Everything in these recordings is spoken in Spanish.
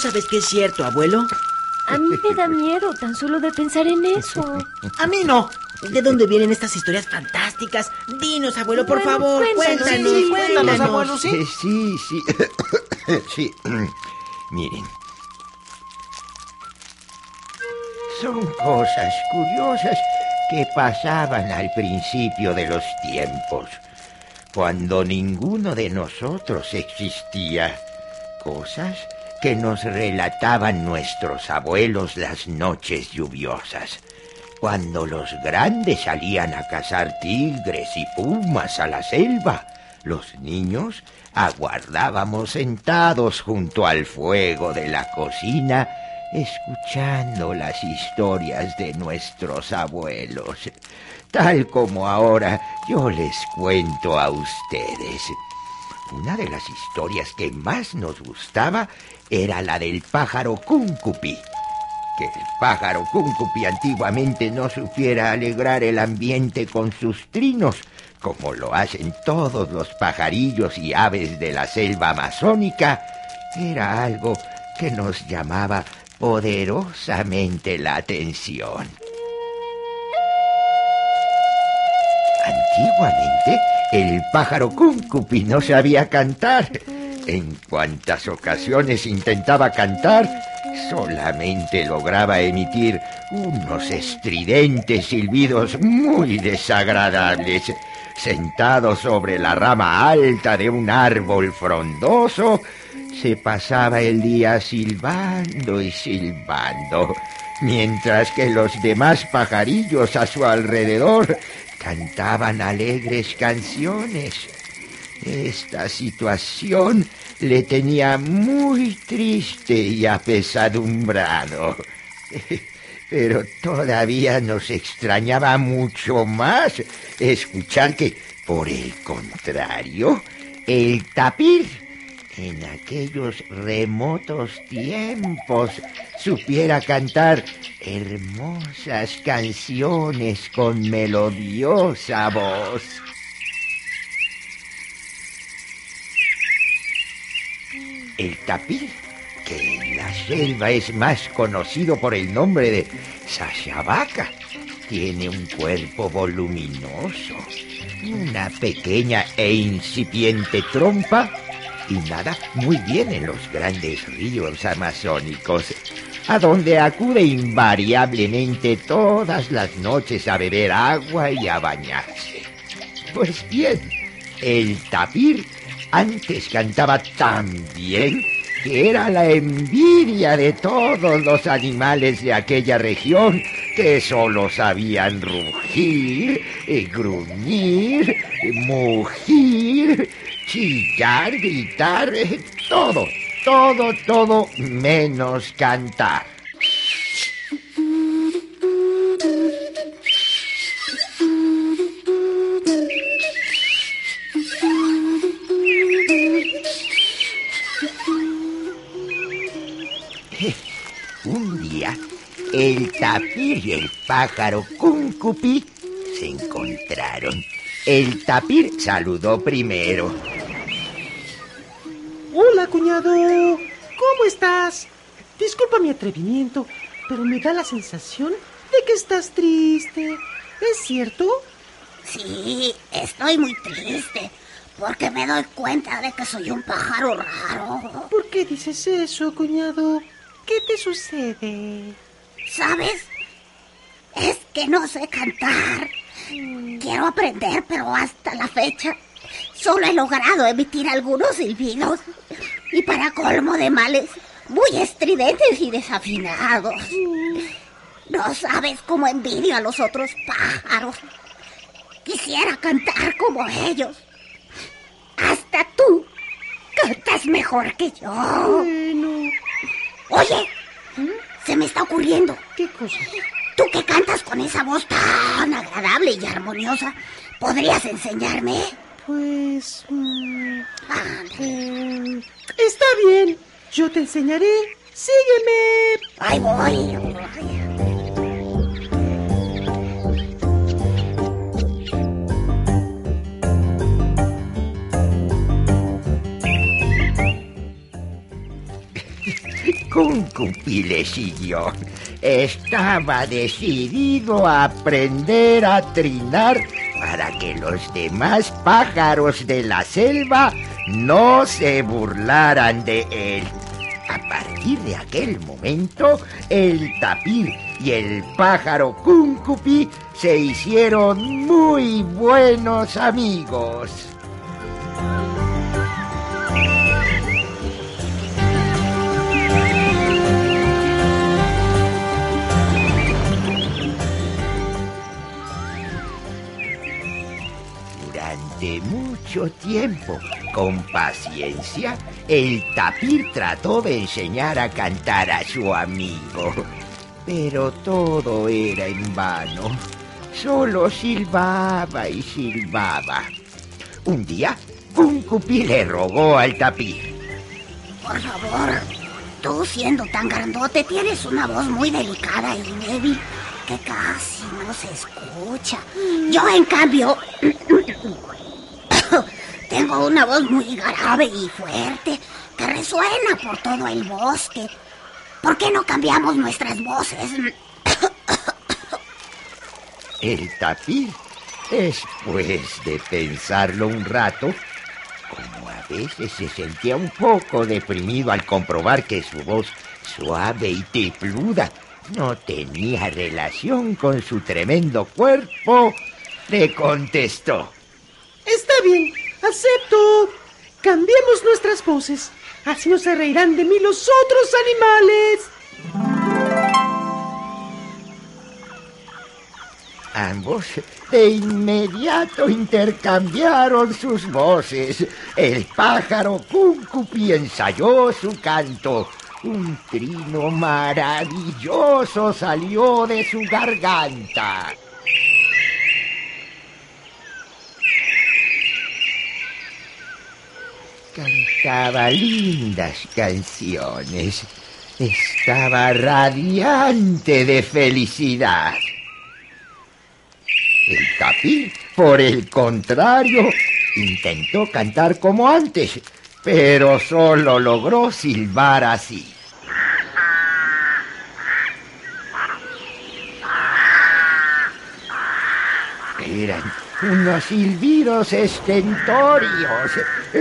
Sabes que es cierto, abuelo? A mí me da miedo tan solo de pensar en eso. A mí no. ¿De dónde vienen estas historias fantásticas? Dinos, abuelo, por Bueno, favor, cuéntanos, cuéntanos, sí, cuéntanos, cuéntanos. abuelo, ¿sí? Eh, Sí, sí. sí. Miren. Son cosas curiosas que pasaban al principio de los tiempos, cuando ninguno de nosotros existía. Cosas que nos relataban nuestros abuelos las noches lluviosas, cuando los grandes salían a cazar tigres y pumas a la selva. Los niños aguardábamos sentados junto al fuego de la cocina, escuchando las historias de nuestros abuelos, tal como ahora yo les cuento a ustedes. Una de las historias que más nos gustaba era la del pájaro cúncupi. Que el pájaro cúncupi antiguamente no supiera alegrar el ambiente con sus trinos, como lo hacen todos los pajarillos y aves de la selva amazónica, era algo que nos llamaba poderosamente la atención. Antiguamente, el pájaro cúncupi no sabía cantar. En cuantas ocasiones intentaba cantar, solamente lograba emitir unos estridentes silbidos muy desagradables. Sentado sobre la rama alta de un árbol frondoso, se pasaba el día silbando y silbando, mientras que los demás pajarillos a su alrededor cantaban alegres canciones. Esta situación le tenía muy triste y apesadumbrado. Pero todavía nos extrañaba mucho más escuchar que, por el contrario, el tapir en aquellos remotos tiempos supiera cantar hermosas canciones con melodiosa voz. El tapir, que en la selva es más conocido por el nombre de Sashabaca, tiene un cuerpo voluminoso, una pequeña e incipiente trompa y nada muy bien en los grandes ríos amazónicos, a donde acude invariablemente todas las noches a beber agua y a bañarse. Pues bien, el tapir antes cantaba tan bien que era la envidia de todos los animales de aquella región que solo sabían rugir, eh, gruñir, eh, mugir, chillar, gritar, eh, todo, todo, todo menos cantar. El tapir y el pájaro cúncupi se encontraron. El tapir saludó primero. Hola, cuñado. ¿Cómo estás? Disculpa mi atrevimiento, pero me da la sensación de que estás triste. ¿Es cierto? Sí, estoy muy triste porque me doy cuenta de que soy un pájaro raro. ¿Por qué dices eso, cuñado? ¿Qué te sucede? ¿Sabes? Es que no sé cantar. Quiero aprender, pero hasta la fecha solo he logrado emitir algunos silbidos. Y para colmo de males, muy estridentes y desafinados. No sabes cómo envidio a los otros pájaros. Quisiera cantar como ellos. Hasta tú cantas mejor que yo. Bueno, Oye, se me está ocurriendo. ¿qué cosa? Tú que cantas con esa voz tan agradable y armoniosa, ¿podrías enseñarme? Pues... mm, eh, está bien, yo te enseñaré. Sígueme. Ahí voy. Cúncupi le siguió. Estaba decidido a aprender a trinar para que los demás pájaros de la selva no se burlaran de él. A partir de aquel momento, el tapir y el pájaro Cúncupi se hicieron muy buenos amigos. Mucho tiempo, con paciencia, el tapir trató de enseñar a cantar a su amigo. Pero todo era en vano. Solo silbaba y silbaba. Un día, Cúncupi le rogó al tapir. Por favor, tú siendo tan grandote tienes una voz muy delicada y débil que casi no se escucha. Yo, en cambio, tengo una voz muy grave y fuerte que resuena por todo el bosque. ¿Por qué no cambiamos nuestras voces? El tapir, después de pensarlo un rato, como a veces se sentía un poco deprimido al comprobar que su voz suave y tepluda no tenía relación con su tremendo cuerpo, le contestó. Está bien, acepto. Cambiemos nuestras voces. Así no se reirán de mí los otros animales. Ambos de inmediato intercambiaron sus voces. El pájaro Cúncupi ensayó su canto. Un trino maravilloso salió de su garganta. Cantaba lindas canciones. Estaba radiante de felicidad. El tapir, por el contrario, intentó cantar como antes, pero solo logró silbar así. Unos silbidos estentorios,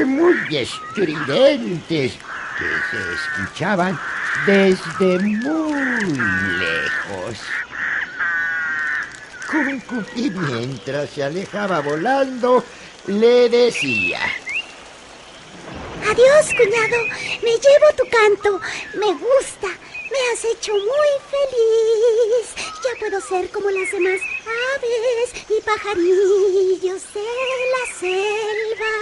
muy estridentes, que se escuchaban desde muy lejos. Cúncupi, mientras se alejaba volando, le decía... Adiós, cuñado. Me llevo tu canto. Me gusta. Me has hecho muy feliz. Ya puedo ser como las demás aves y pajarillos de la selva.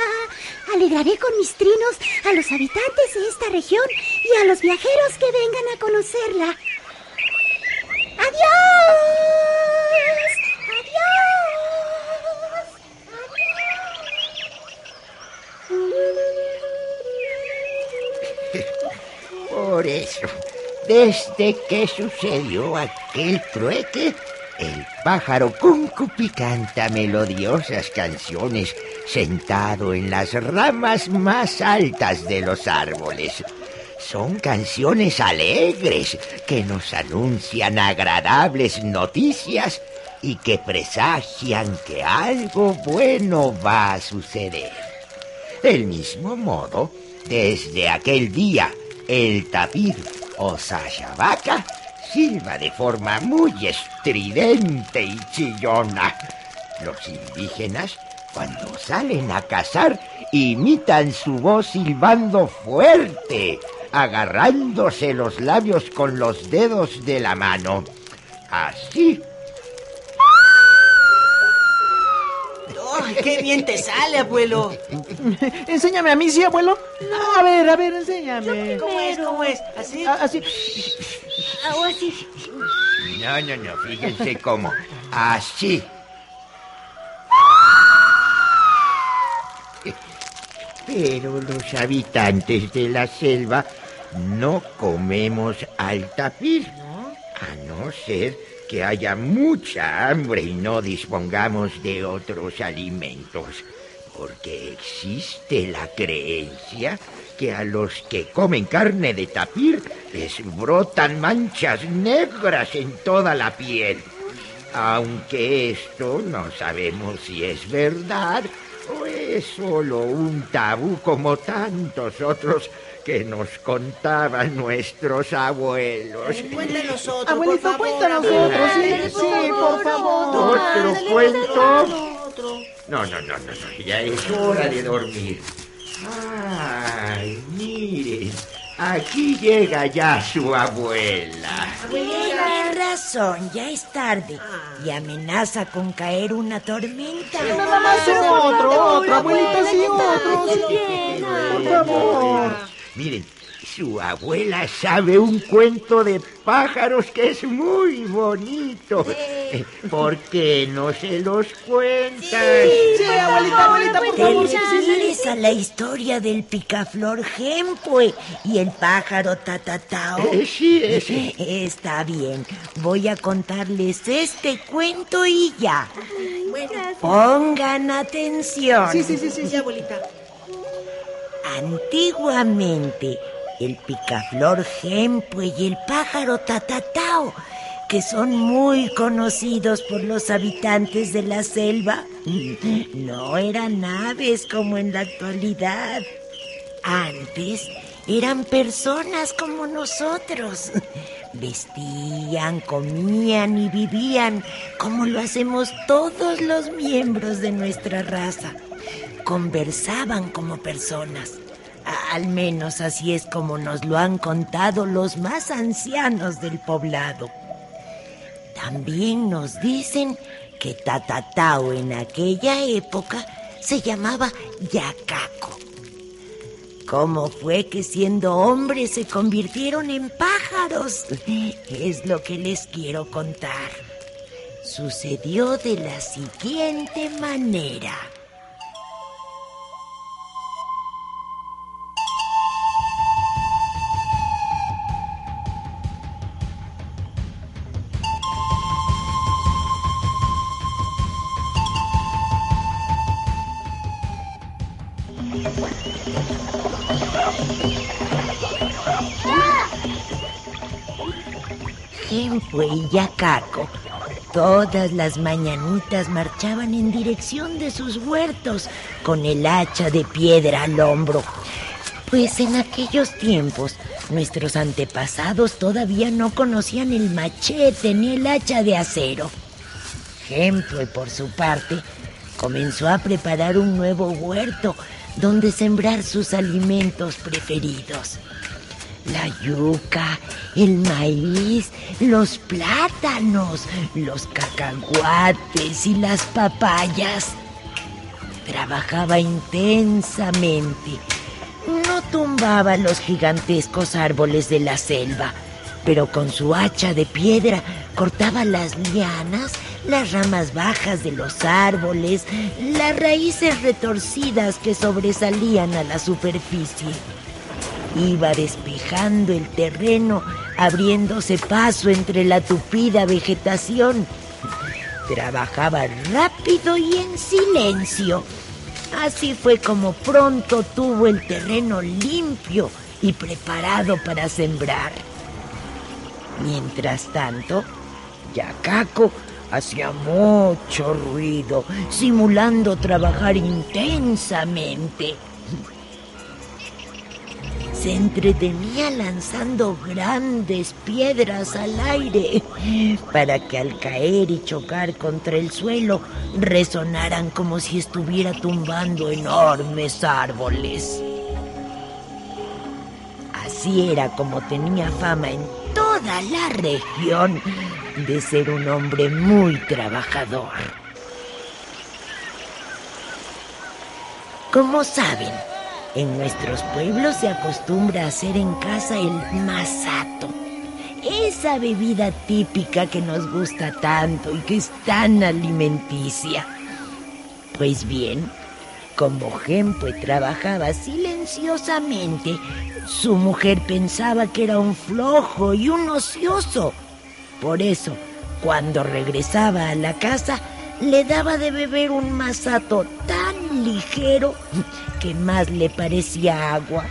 Alegraré con mis trinos a los habitantes de esta región y a los viajeros que vengan a conocerla. ¡Adiós! ¡Adiós! Por eso, desde que sucedió aquel trueque, el pájaro Cúncupi canta melodiosas canciones sentado en las ramas más altas de los árboles. Son canciones alegres que nos anuncian agradables noticias y que presagian que algo bueno va a suceder. Del mismo modo, desde aquel día, el tapir o sayabaca silba de forma muy estridente y chillona. Los indígenas Cuando salen a cazar, imitan su voz silbando fuerte, agarrándose los labios con los dedos de la mano. Así. ¡Ay, qué bien te sale, abuelo! Enséñame a mí, sí, abuelo. A ver, a ver, enséñame. ¿Cómo es? ¿Cómo es? ¿Así? A- Así. O así. No, no, no, fíjense cómo. Así. Pero los habitantes de la selva no comemos al tapir. A no ser que haya mucha hambre y no dispongamos de otros alimentos. Porque existe la creencia que a los que comen carne de tapir les brotan manchas negras en toda la piel. Aunque esto no sabemos si es verdad o es solo un tabú como tantos otros que nos contaban nuestros abuelos. Cuéntanos otro, Abuelito, por favor. cuéntanos otro, sí, sí, por favor. ¿Otro cuento? No, no, no, no, no, ya es hora de dormir. Ay, miren, aquí llega ya su abuela. Tiene razón, ya es tarde y amenaza con caer una tormenta. Nada más otro, otro, abuelito, sí, otro. sí. Por favor. Miren, su abuela sabe un cuento de pájaros que es muy bonito. Eh, ¿Por qué no se los cuentas? Sí, abuelita, abuelita, por ¿Te favor. sí, sí, sí. a la historia del picaflor Gempue y el pájaro Tatatao? Eh, sí, ese. Está bien, voy a contarles este cuento y ya. Pongan atención. Sí, sí, sí, sí, sí. abuelita. Antiguamente, el picaflor Gempue y el pájaro Tatatao, que son muy conocidos por los habitantes de la selva, no eran aves como en la actualidad. Antes eran personas como nosotros. Vestían, comían y vivían como lo hacemos todos los miembros de nuestra raza. Conversaban como personas. Al menos así es como nos lo han contado los más ancianos del poblado. También nos dicen que Tatatao en aquella época se llamaba Yacaco. ¿Cómo fue que siendo hombres se convirtieron en pájaros? Es lo que les quiero contar. Sucedió de la siguiente manera. Jempue y Yacaco todas las mañanitas marchaban en dirección de sus huertos con el hacha de piedra al hombro. Pues en aquellos tiempos nuestros antepasados todavía no conocían el machete ni el hacha de acero. Jempue, por su parte, comenzó a preparar un nuevo huerto donde sembrar sus alimentos preferidos. La yuca, el maíz, los plátanos, los cacahuates y las papayas. Trabajaba intensamente. No tumbaba los gigantescos árboles de la selva, pero con su hacha de piedra cortaba las lianas, las ramas bajas de los árboles, las raíces retorcidas que sobresalían a la superficie. Iba despejando el terreno, abriéndose paso entre la tupida vegetación. Trabajaba rápido y en silencio. Así fue como pronto tuvo el terreno limpio y preparado para sembrar. Mientras tanto, Yacaco hacía mucho ruido, simulando trabajar intensamente. Se entretenía lanzando grandes piedras al aire para que al caer y chocar contra el suelo resonaran como si estuviera tumbando enormes árboles. Así era como tenía fama en toda la región de ser un hombre muy trabajador. Como saben, en nuestros pueblos se acostumbra a hacer en casa el masato. Esa bebida típica que nos gusta tanto y que es tan alimenticia. Pues bien, como Gempe trabajaba silenciosamente, su mujer pensaba que era un flojo y un ocioso. Por eso, cuando regresaba a la casa, le daba de beber un masato tan ligero que más le parecía agua.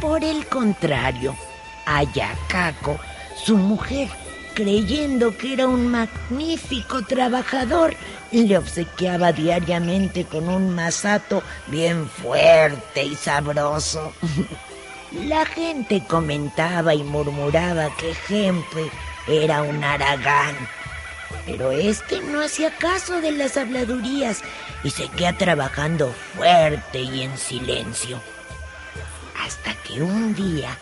Por el contrario, a Yacaco, su mujer, creyendo que era un magnífico trabajador, le obsequiaba diariamente con un masato bien fuerte y sabroso. La gente comentaba y murmuraba que Gempe era un aragán pero este no hacía caso de las habladurías y seguía trabajando fuerte y en silencio. Hasta que un día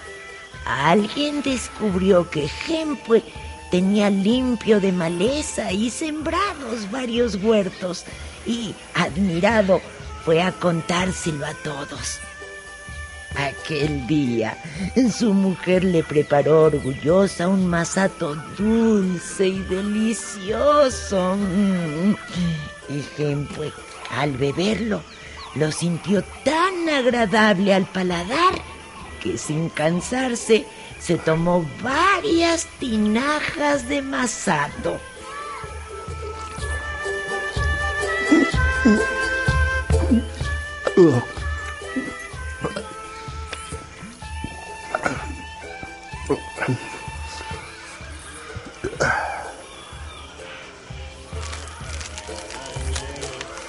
alguien descubrió que Gempe tenía limpio de maleza y sembrados varios huertos y, admirado, fue a contárselo a todos. Aquel día, su mujer le preparó orgullosa un masato dulce y delicioso. Y Gempe, al beberlo, lo sintió tan agradable al paladar que sin cansarse se tomó varias tinajas de masato.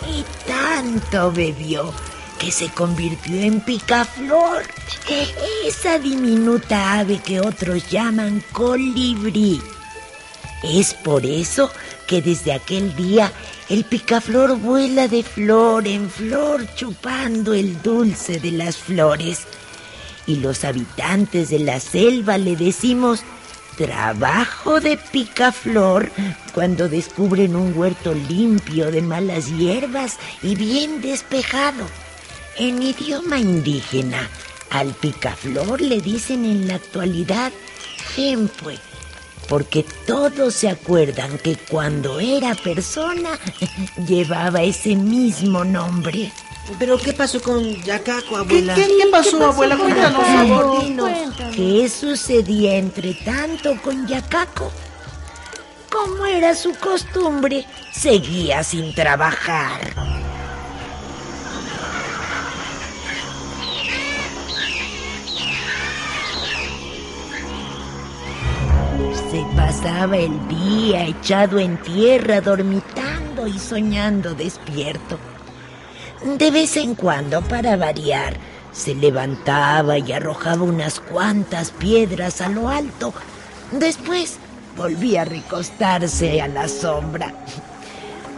Y tanto bebió que se convirtió en picaflor, esa diminuta ave que otros llaman colibrí. Es por eso que desde aquel día el picaflor vuela de flor en flor chupando el dulce de las flores. Y los habitantes de la selva le decimos trabajo de picaflor cuando descubren un huerto limpio de malas hierbas y bien despejado. En idioma indígena, al picaflor le dicen en la actualidad jempue, porque todos se acuerdan que cuando era persona llevaba ese mismo nombre. ¿Pero qué pasó con Yacaco, abuela? ¿Qué, qué pasó, abuela? Cuéntanos, dinos. ¿Qué sucedía entre tanto con Yacaco? Como era su costumbre, seguía sin trabajar. Se pasaba el día echado en tierra, dormitando y soñando despierto. De vez en cuando, para variar, se levantaba y arrojaba unas cuantas piedras a lo alto. Después volvía a recostarse a la sombra.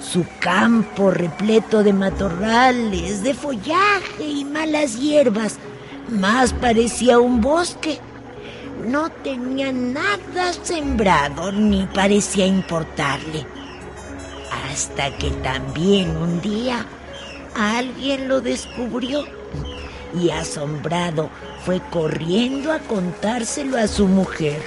Su campo repleto de matorrales, de follaje y malas hierbas, más parecía un bosque. No tenía nada sembrado ni parecía importarle. Hasta que también un día alguien lo descubrió y asombrado fue corriendo a contárselo a su mujer.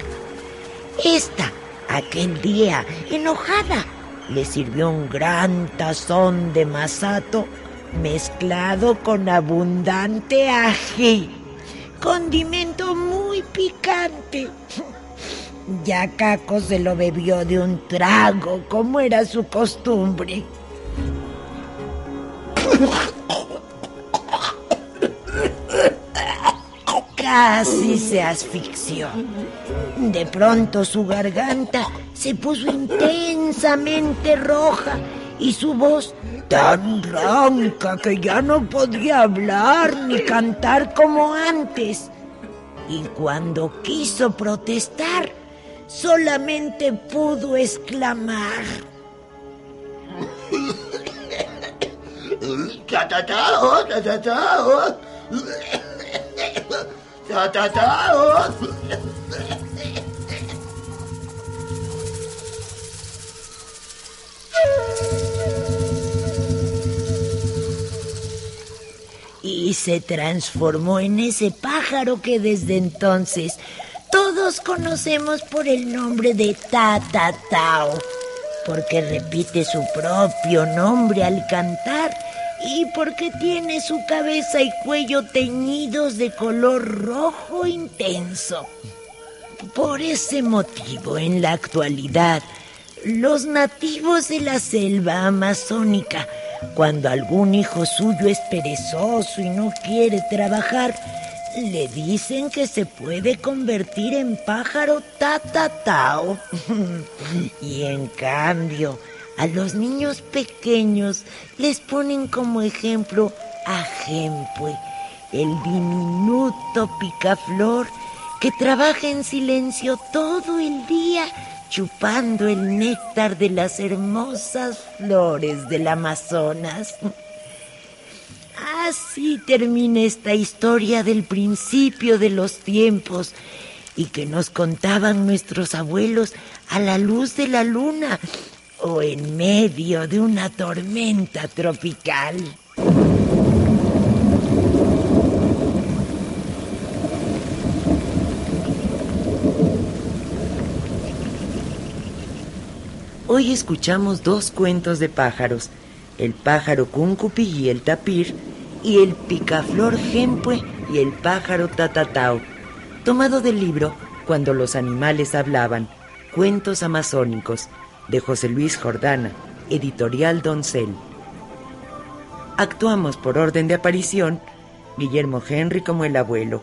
Esta, aquel día, enojada, le sirvió un gran tazón de masato mezclado con abundante ají, condimento muy picante. Ya Caco se lo bebió de un trago, como era su costumbre. Casi se asfixió. De pronto su garganta se puso intensamente roja y su voz tan ronca que ya no podía hablar ni cantar como antes. y cuando quiso protestar, solamente pudo exclamar. Y se transformó en ese pájaro que desde entonces todos conocemos por el nombre de Tatatao, porque repite su propio nombre al cantar y porque tiene su cabeza y cuello teñidos de color rojo intenso. Por ese motivo, en la actualidad, los nativos de la selva amazónica cuando algún hijo suyo es perezoso y no quiere trabajar, le dicen que se puede convertir en pájaro tatatao. y en cambio, a los niños pequeños les ponen como ejemplo a Gempue, el diminuto picaflor que trabaja en silencio todo el día chupando el néctar de las hermosas flores del Amazonas. Así termina esta historia del principio de los tiempos y que nos contaban nuestros abuelos a la luz de la luna o en medio de una tormenta tropical. Hoy escuchamos dos cuentos de pájaros, el pájaro cúncupi y el tapir, y el picaflor jempue y el pájaro tatatao, tomado del libro Cuando los animales hablaban, cuentos amazónicos, de José Luis Jordana, editorial Doncel. Actuamos por orden de aparición Guillermo Henry como el abuelo,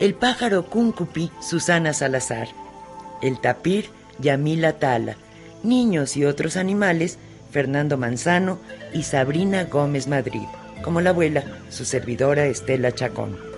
el pájaro cúncupi Susana Salazar, el tapir Yamila Tala, niños y otros animales, Fernando Manzano y Sabrina Gómez Madrid, como la abuela, su servidora Estela Chacón.